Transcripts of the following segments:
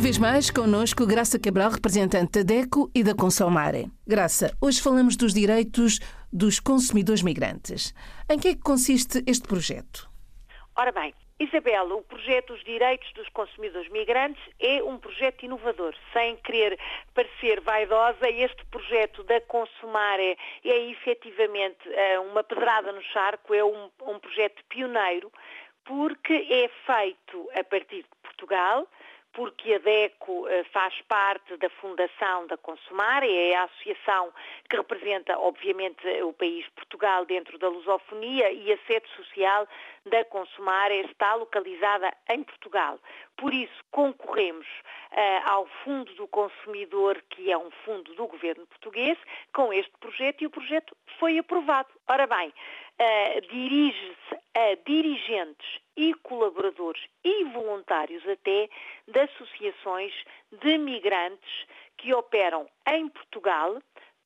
vez mais, connosco Graça Cabral, representante da DECO e da Consomare. Graça, hoje falamos dos direitos dos consumidores migrantes. Em que é que consiste este projeto? Ora bem, Isabel, o projeto dos direitos dos consumidores migrantes é um projeto inovador. Sem querer parecer vaidosa, este projeto da Consumare é, é efetivamente eh, uma pedrada no charco, é um, um projeto pioneiro, porque é feito a partir de Portugal, porque a DECO eh, faz parte da Fundação da Consumar, é a associação que representa, obviamente, o país Portugal dentro da lusofonia e a sede social da Consumar está localizada em Portugal. Por isso, concorremos uh, ao Fundo do Consumidor, que é um fundo do governo português, com este projeto e o projeto foi aprovado. Ora bem, uh, dirige-se a dirigentes e colaboradores e voluntários até de associações de migrantes que operam em Portugal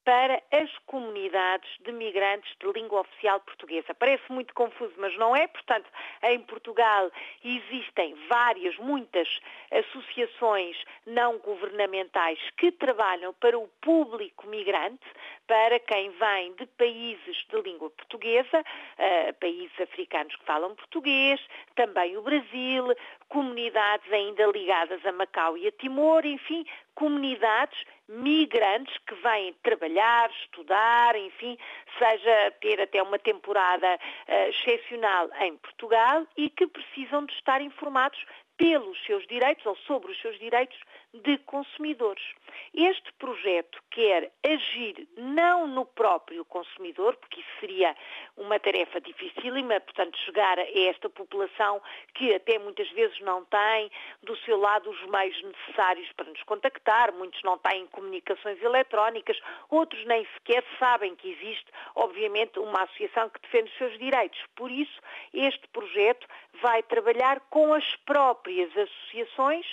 para as comunidades de migrantes de língua oficial portuguesa. Parece muito confuso, mas não é. Portanto, em Portugal existem várias, muitas associações não governamentais que trabalham para o público migrante, para quem vem de países de língua portuguesa, uh, países africanos que falam português, também o Brasil, comunidades ainda ligadas a Macau e a Timor, enfim, comunidades migrantes que vêm trabalhar, estudar, enfim, seja ter até uma temporada uh, excepcional em Portugal e que precisam de estar informados pelos seus direitos ou sobre os seus direitos de consumidores. Este projeto quer agir não no próprio consumidor, porque isso seria uma tarefa dificílima, portanto, chegar a esta população que até muitas vezes não tem do seu lado os meios necessários para nos contactar, muitos não têm comunicações eletrónicas, outros nem sequer sabem que existe, obviamente, uma associação que defende os seus direitos. Por isso, este projeto vai trabalhar com as próprias associações,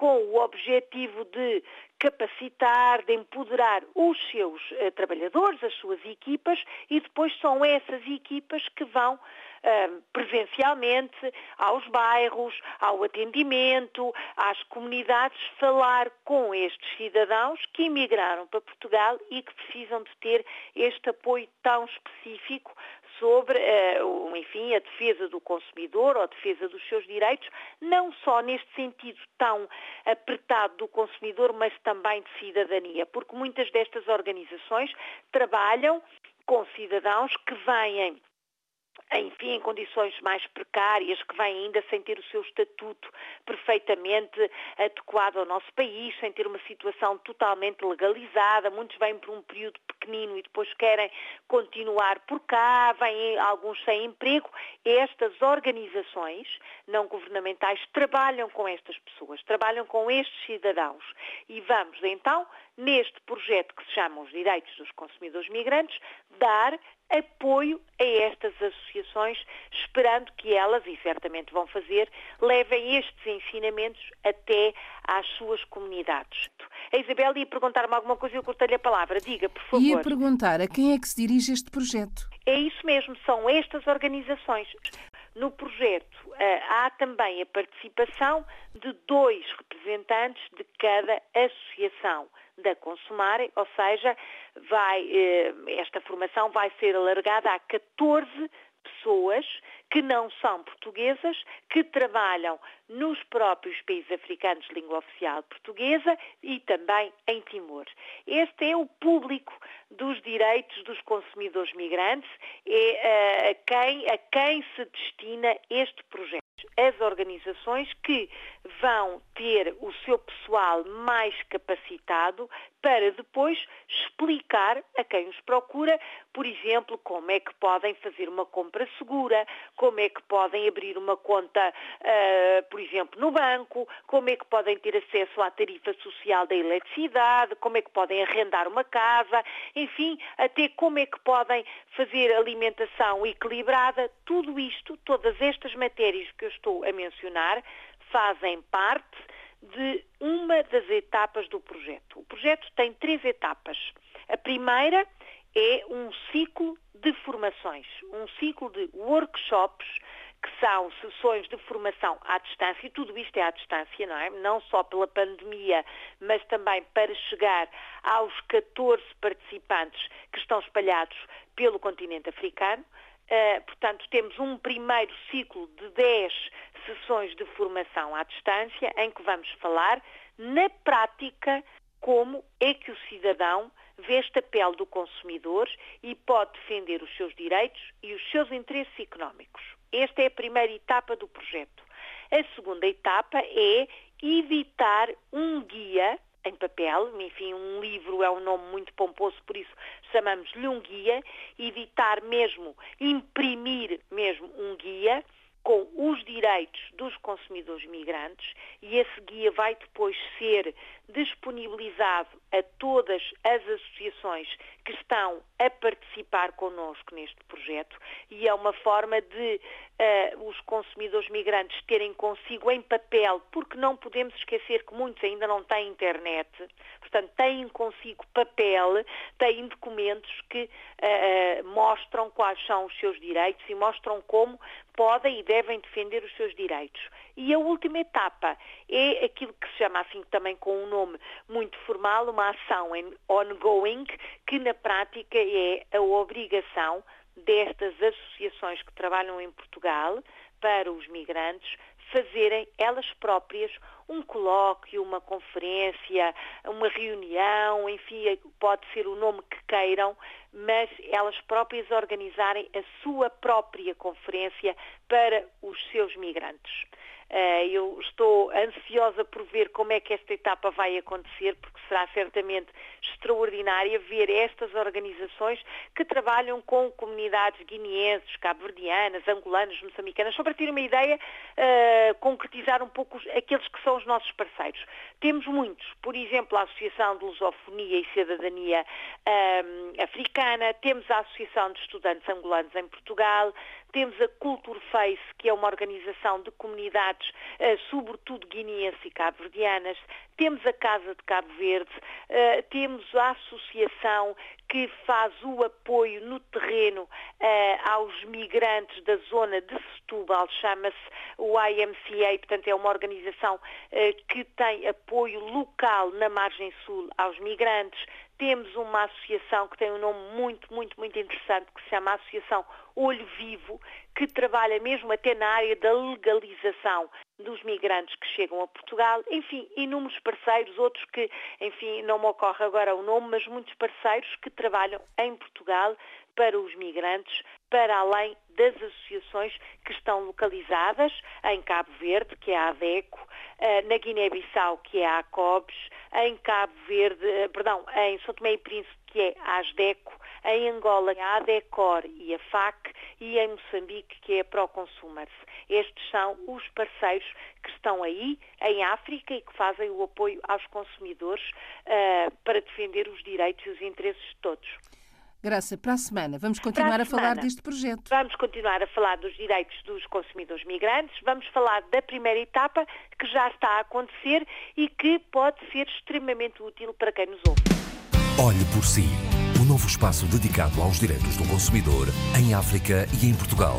com o objetivo de capacitar, de empoderar os seus uh, trabalhadores, as suas equipas, e depois são essas equipas que vão uh, presencialmente aos bairros, ao atendimento, às comunidades, falar com estes cidadãos que emigraram para Portugal e que precisam de ter este apoio tão específico sobre, uh, enfim, a defesa do consumidor ou a defesa dos seus direitos, não só neste sentido tão apertado do consumidor, mas também de cidadania, porque muitas destas organizações trabalham com cidadãos que vêm enfim, em condições mais precárias, que vêm ainda sem ter o seu estatuto perfeitamente adequado ao nosso país, sem ter uma situação totalmente legalizada. Muitos vêm por um período pequenino e depois querem continuar por cá, vêm alguns sem emprego. Estas organizações não governamentais trabalham com estas pessoas, trabalham com estes cidadãos. E vamos então, neste projeto que se chama os Direitos dos Consumidores Migrantes, dar apoio a estas associações, esperando que elas, e certamente vão fazer, levem estes ensinamentos até às suas comunidades. A Isabel ia perguntar-me alguma coisa e eu cortei-lhe a palavra. Diga, por favor. Ia perguntar a quem é que se dirige este projeto? É isso mesmo, são estas organizações. No projeto eh, há também a participação de dois representantes de cada associação da Consumar, ou seja, vai, eh, esta formação vai ser alargada a 14 pessoas que não são portuguesas, que trabalham nos próprios países africanos de língua oficial portuguesa e também em Timor. Este é o público dos direitos dos consumidores migrantes, é a quem, a quem se destina este projeto as organizações que vão ter o seu pessoal mais capacitado para depois explicar a quem os procura, por exemplo, como é que podem fazer uma compra segura, como é que podem abrir uma conta, uh, por exemplo, no banco, como é que podem ter acesso à tarifa social da eletricidade, como é que podem arrendar uma casa, enfim, até como é que podem fazer alimentação equilibrada, tudo isto, todas estas matérias que eu estou a mencionar, fazem parte de uma das etapas do projeto. O projeto tem três etapas. A primeira é um ciclo de formações, um ciclo de workshops que são sessões de formação à distância, e tudo isto é à distância, não é? Não só pela pandemia, mas também para chegar aos 14 participantes que estão espalhados pelo continente africano. Uh, portanto, temos um primeiro ciclo de 10 sessões de formação à distância, em que vamos falar, na prática, como é que o cidadão veste a pele do consumidor e pode defender os seus direitos e os seus interesses económicos. Esta é a primeira etapa do projeto. A segunda etapa é evitar um guia em papel, enfim, um livro é um nome muito pomposo, por isso chamamos-lhe um guia, evitar mesmo imprimir mesmo um guia com os direitos dos consumidores migrantes e esse guia vai depois ser disponibilizado a todas as associações que estão a participar connosco neste projeto e é uma forma de uh, os consumidores migrantes terem consigo em papel, porque não podemos esquecer que muitos ainda não têm internet, portanto têm consigo papel, têm documentos que uh, mostram quais são os seus direitos e mostram como podem e devem defender os seus direitos. E a última etapa é aquilo que se chama assim também com um nome muito formal, uma ação ongoing, que na prática é a obrigação destas associações que trabalham em Portugal para os migrantes fazerem elas próprias um colóquio, uma conferência, uma reunião, enfim, pode ser o nome que queiram, mas elas próprias organizarem a sua própria conferência para os seus migrantes. Eh, eu estou ansiosa por ver como é que esta etapa vai acontecer, porque será certamente extraordinária ver estas organizações que trabalham com comunidades guineenses, cabo-verdianas, angolanas, moçambicanas, só para ter uma ideia, uh, concretizar um pouco aqueles que são os nossos parceiros. Temos muitos, por exemplo, a Associação de Lusofonia e Cidadania uh, Africana, temos a Associação de Estudantes Angolanos em Portugal, temos a Culture Face, que é uma organização de comunidades, uh, sobretudo guineenses e cabo-verdianas. Temos a Casa de Cabo Verde, uh, temos a associação que faz o apoio no terreno uh, aos migrantes da zona de Setúbal, chama-se o IMCA, portanto é uma organização que tem apoio local na margem sul aos migrantes. Temos uma associação que tem um nome muito, muito, muito interessante, que se chama Associação Olho Vivo, que trabalha mesmo até na área da legalização dos migrantes que chegam a Portugal, enfim, inúmeros parceiros, outros que, enfim, não me ocorre agora o nome, mas muitos parceiros que trabalham em Portugal para os migrantes, para além das associações que estão localizadas em Cabo Verde, que é a ADECO, eh, na Guiné-Bissau, que é a ACOBS, em Cabo Verde, eh, perdão, em São Tomé e Príncipe, que é a ASDECO, em Angola, a ADECOR e a FAC, e em Moçambique, que é a ProConsumers. Estes são os parceiros que estão aí, em África, e que fazem o apoio aos consumidores uh, para defender os direitos e os interesses de todos. Graça, para a semana vamos continuar a, a, falar deste projeto. Vamos continuar a falar dos direitos dos consumidores migrantes, vamos falar da primeira etapa que já está a acontecer e que pode ser extremamente útil para quem nos ouve. Olhe por si, o novo espaço dedicado aos direitos do consumidor em África e em Portugal.